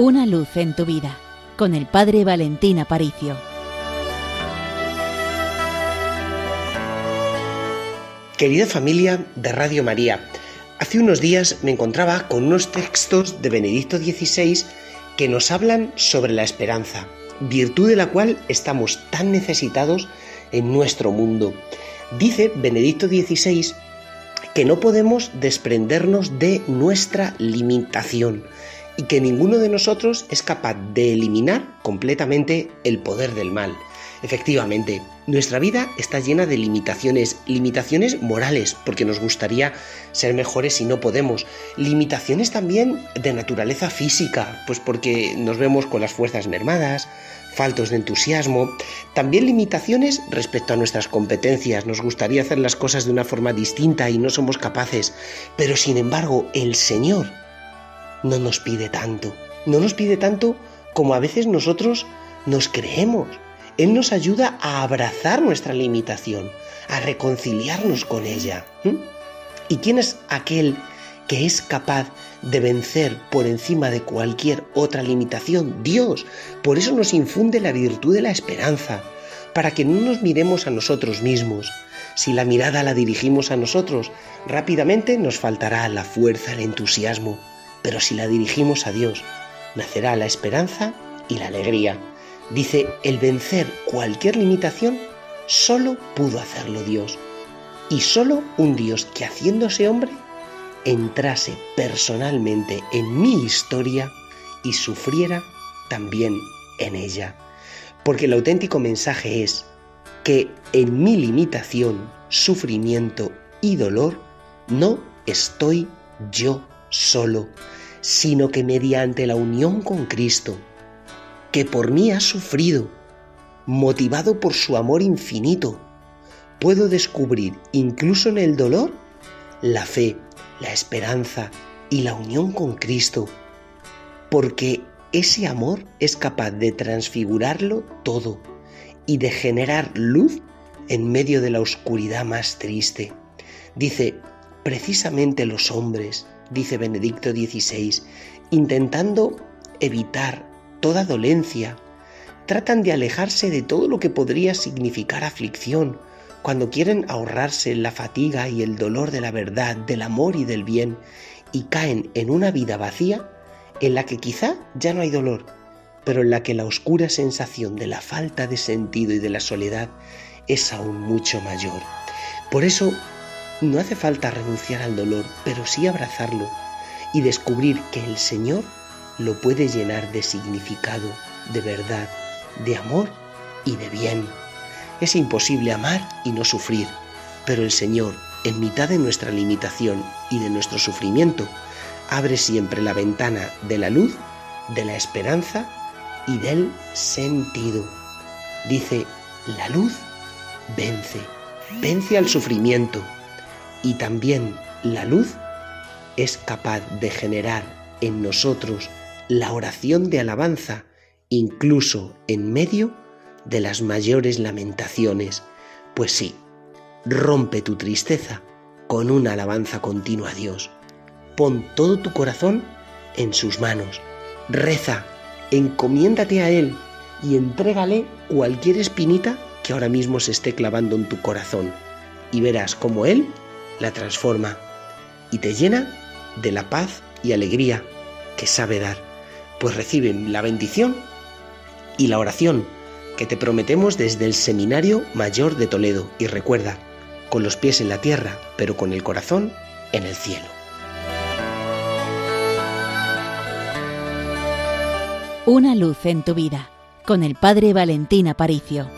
Una luz en tu vida con el Padre Valentín Aparicio. Querida familia de Radio María, hace unos días me encontraba con unos textos de Benedicto XVI que nos hablan sobre la esperanza, virtud de la cual estamos tan necesitados en nuestro mundo. Dice Benedicto XVI que no podemos desprendernos de nuestra limitación y que ninguno de nosotros es capaz de eliminar completamente el poder del mal. Efectivamente, nuestra vida está llena de limitaciones, limitaciones morales, porque nos gustaría ser mejores y no podemos, limitaciones también de naturaleza física, pues porque nos vemos con las fuerzas mermadas, faltos de entusiasmo, también limitaciones respecto a nuestras competencias, nos gustaría hacer las cosas de una forma distinta y no somos capaces, pero sin embargo el Señor no nos pide tanto, no nos pide tanto como a veces nosotros nos creemos. Él nos ayuda a abrazar nuestra limitación, a reconciliarnos con ella. ¿Y quién es aquel que es capaz de vencer por encima de cualquier otra limitación? Dios. Por eso nos infunde la virtud de la esperanza, para que no nos miremos a nosotros mismos. Si la mirada la dirigimos a nosotros, rápidamente nos faltará la fuerza, el entusiasmo. Pero si la dirigimos a Dios, nacerá la esperanza y la alegría. Dice, el vencer cualquier limitación solo pudo hacerlo Dios. Y solo un Dios que haciéndose hombre entrase personalmente en mi historia y sufriera también en ella. Porque el auténtico mensaje es que en mi limitación, sufrimiento y dolor no estoy yo solo, sino que mediante la unión con Cristo, que por mí ha sufrido, motivado por su amor infinito, puedo descubrir incluso en el dolor la fe, la esperanza y la unión con Cristo, porque ese amor es capaz de transfigurarlo todo y de generar luz en medio de la oscuridad más triste. Dice, precisamente los hombres, dice Benedicto XVI, intentando evitar toda dolencia, tratan de alejarse de todo lo que podría significar aflicción, cuando quieren ahorrarse la fatiga y el dolor de la verdad, del amor y del bien, y caen en una vida vacía en la que quizá ya no hay dolor, pero en la que la oscura sensación de la falta de sentido y de la soledad es aún mucho mayor. Por eso no hace falta renunciar al dolor, pero sí abrazarlo y descubrir que el Señor lo puede llenar de significado, de verdad, de amor y de bien. Es imposible amar y no sufrir, pero el Señor, en mitad de nuestra limitación y de nuestro sufrimiento, abre siempre la ventana de la luz, de la esperanza y del sentido. Dice, la luz vence, vence al sufrimiento, y también la luz es capaz de generar en nosotros la oración de alabanza, incluso en medio de las mayores lamentaciones. Pues sí, rompe tu tristeza con una alabanza continua a Dios. Pon todo tu corazón en sus manos. Reza, encomiéndate a Él y entrégale cualquier espinita que ahora mismo se esté clavando en tu corazón. Y verás cómo Él la transforma y te llena de la paz y alegría que sabe dar. Pues reciben la bendición y la oración que te prometemos desde el Seminario Mayor de Toledo. Y recuerda, con los pies en la tierra, pero con el corazón en el cielo. Una luz en tu vida, con el Padre Valentín Aparicio.